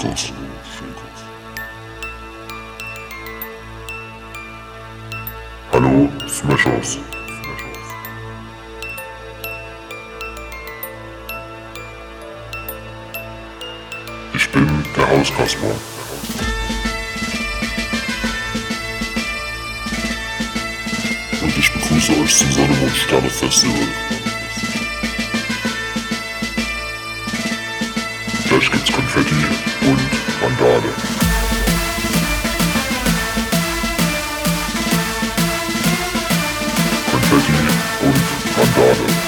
Fenkos. Hallo, Smashers. Ich bin der Hauskasper. Und ich begrüße euch zum Sonne- und Sterne-Festival. Gleich gibt's Konfetti und Mandale. Konfetti und Mandale.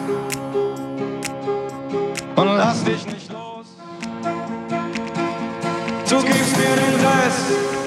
dich nicht los. Du gibst mir den Rest.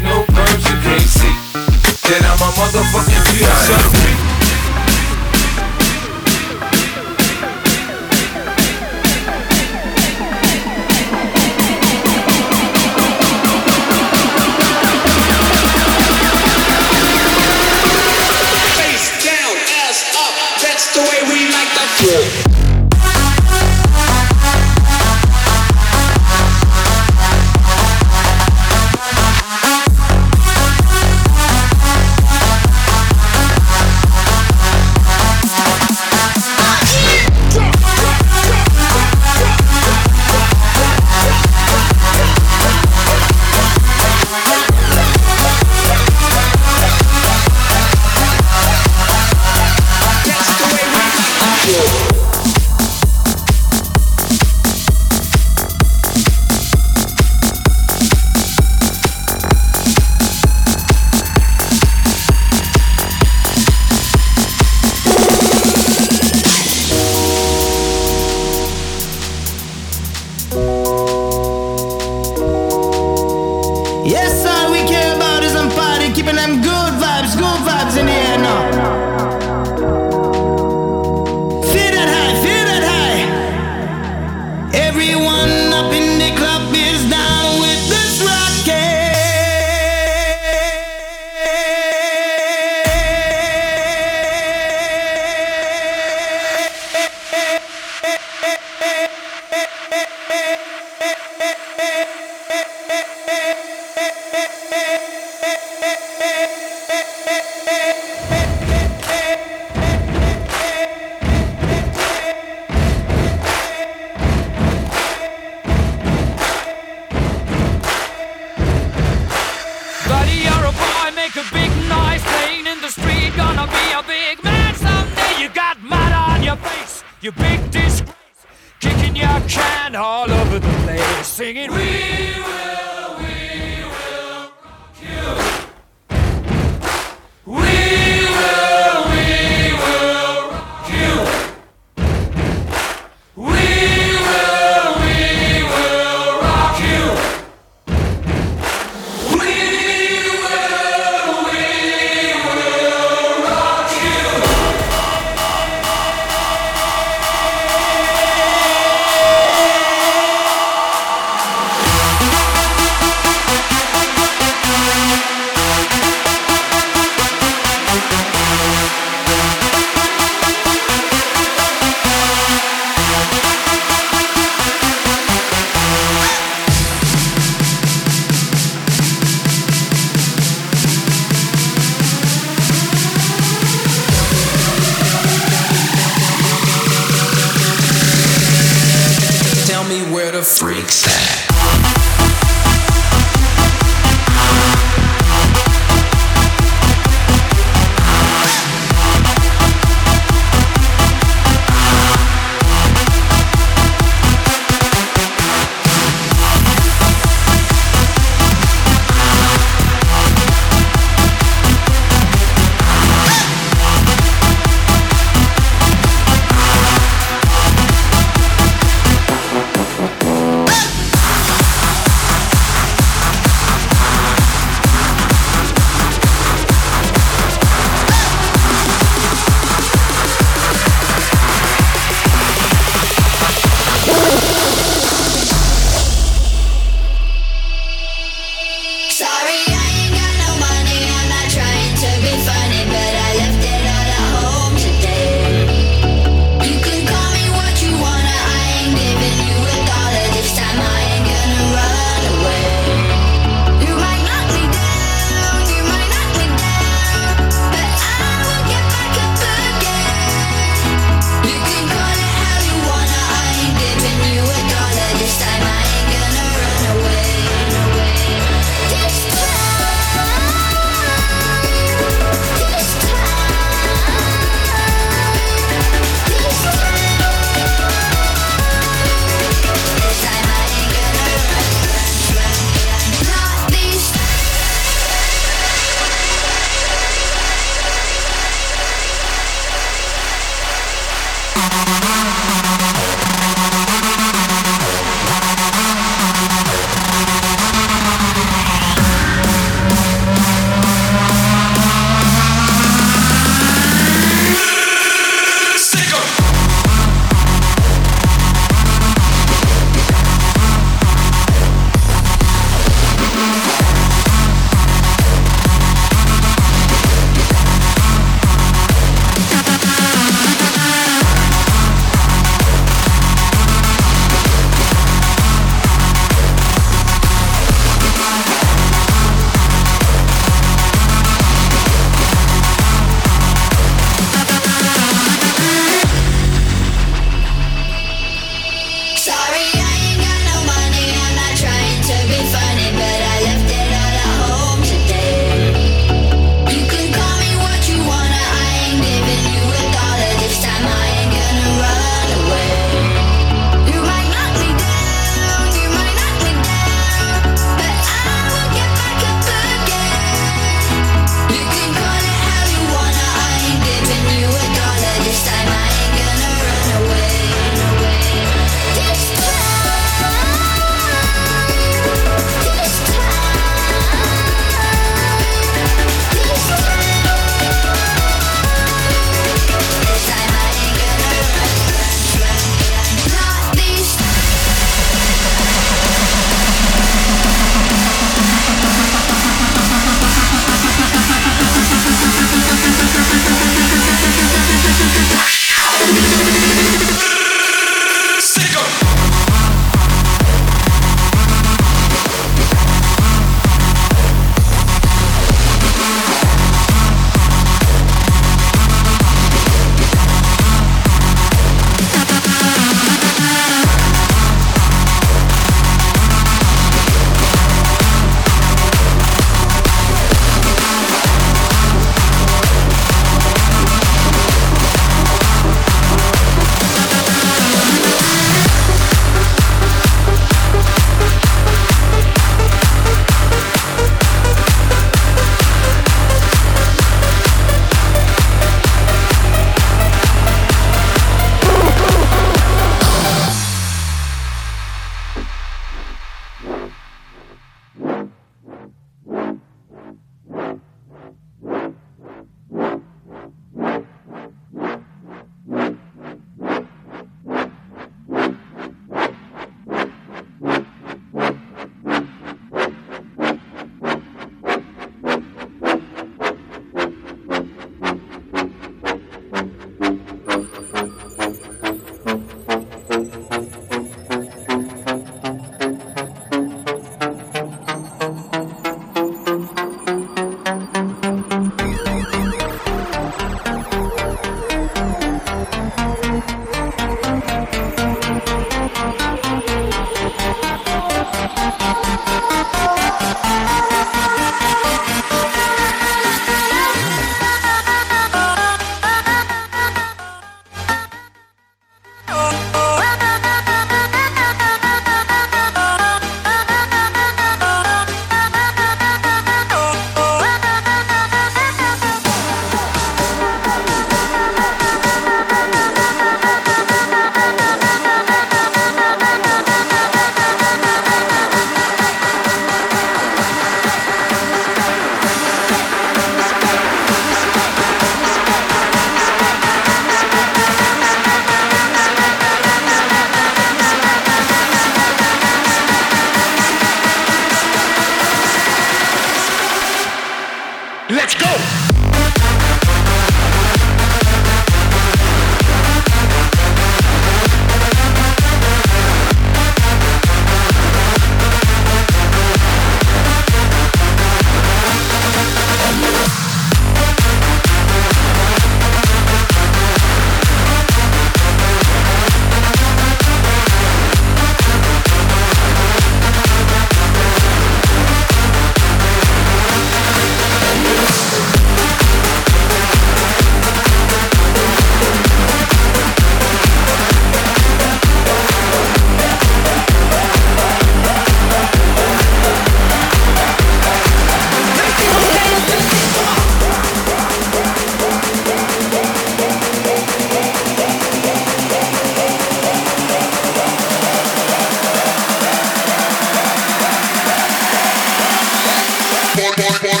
boy, boy, boy.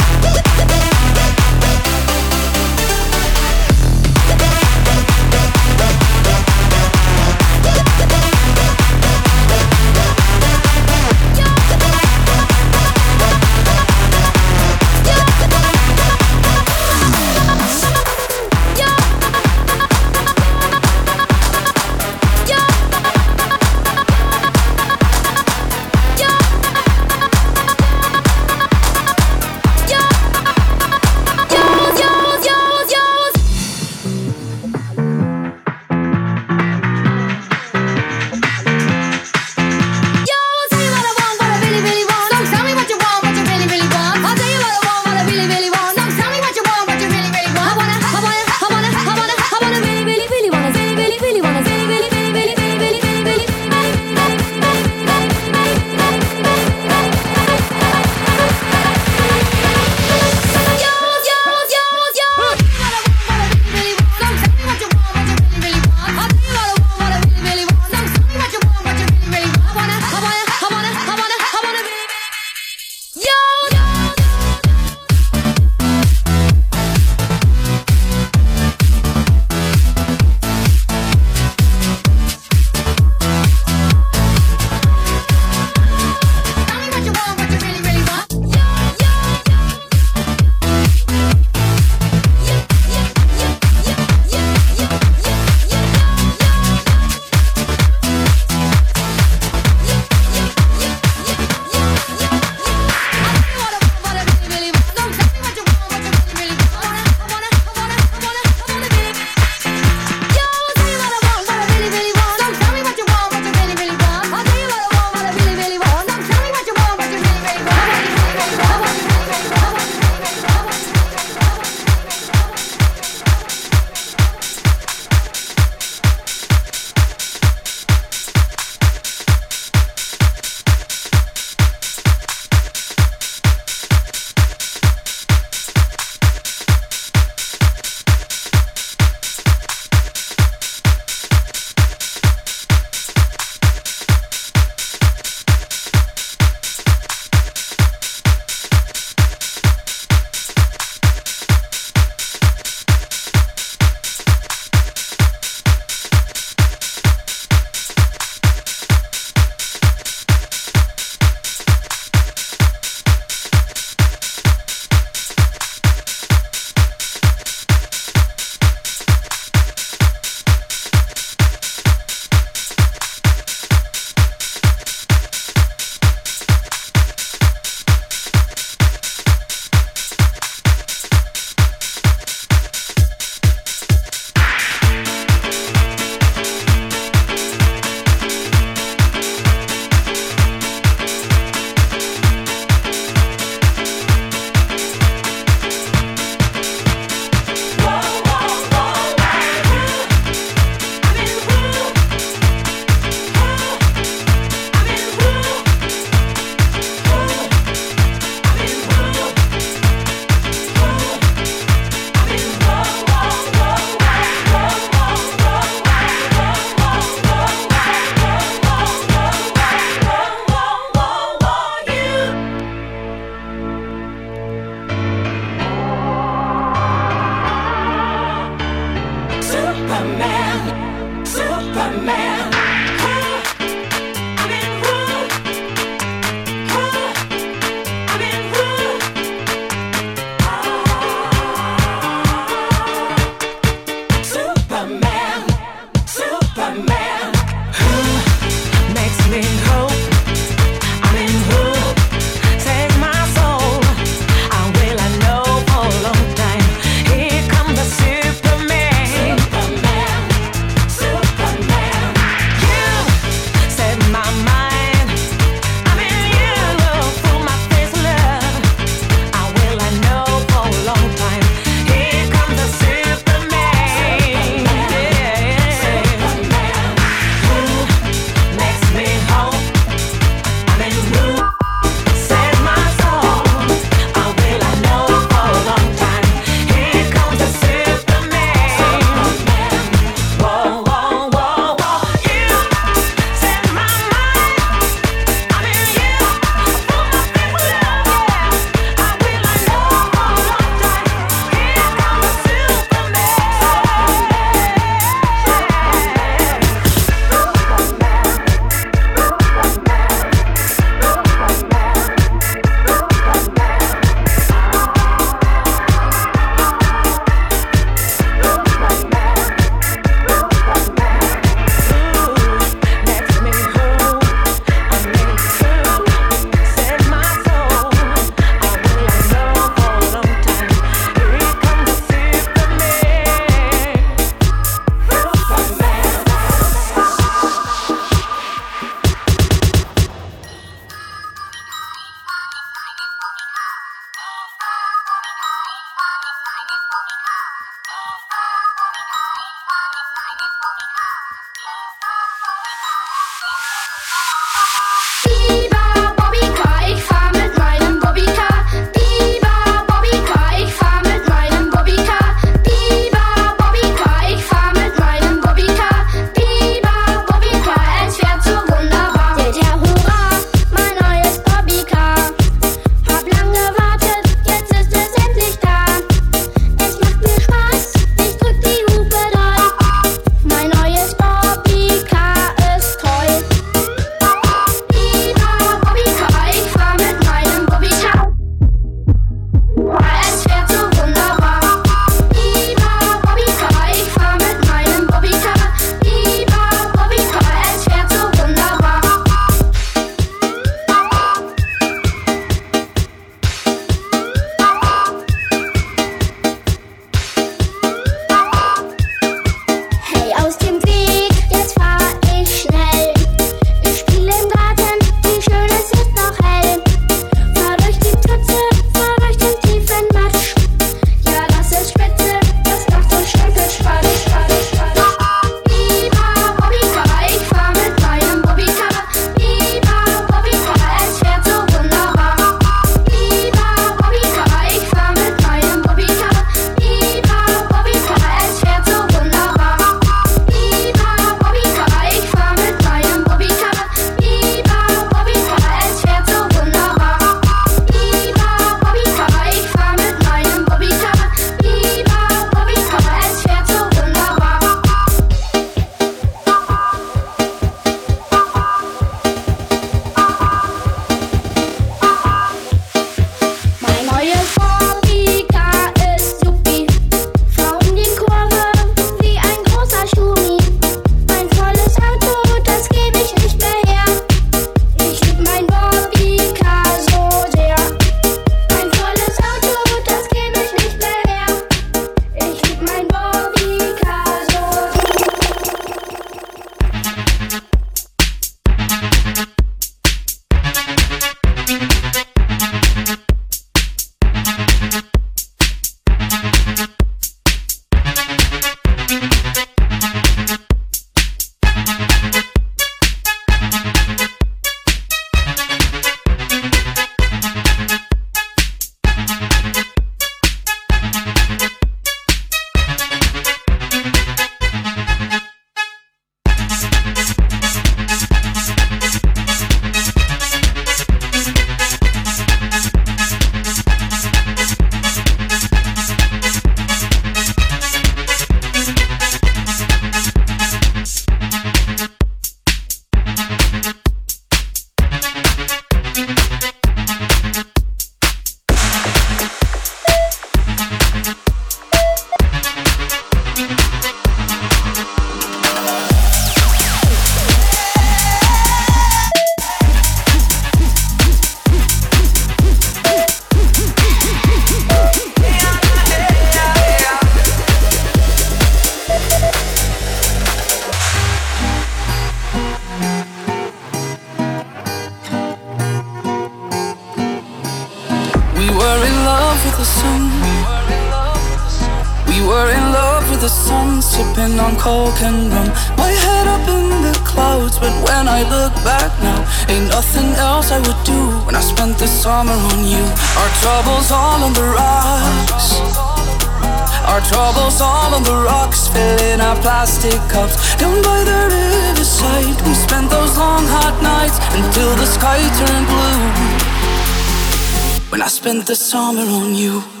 The summer on you.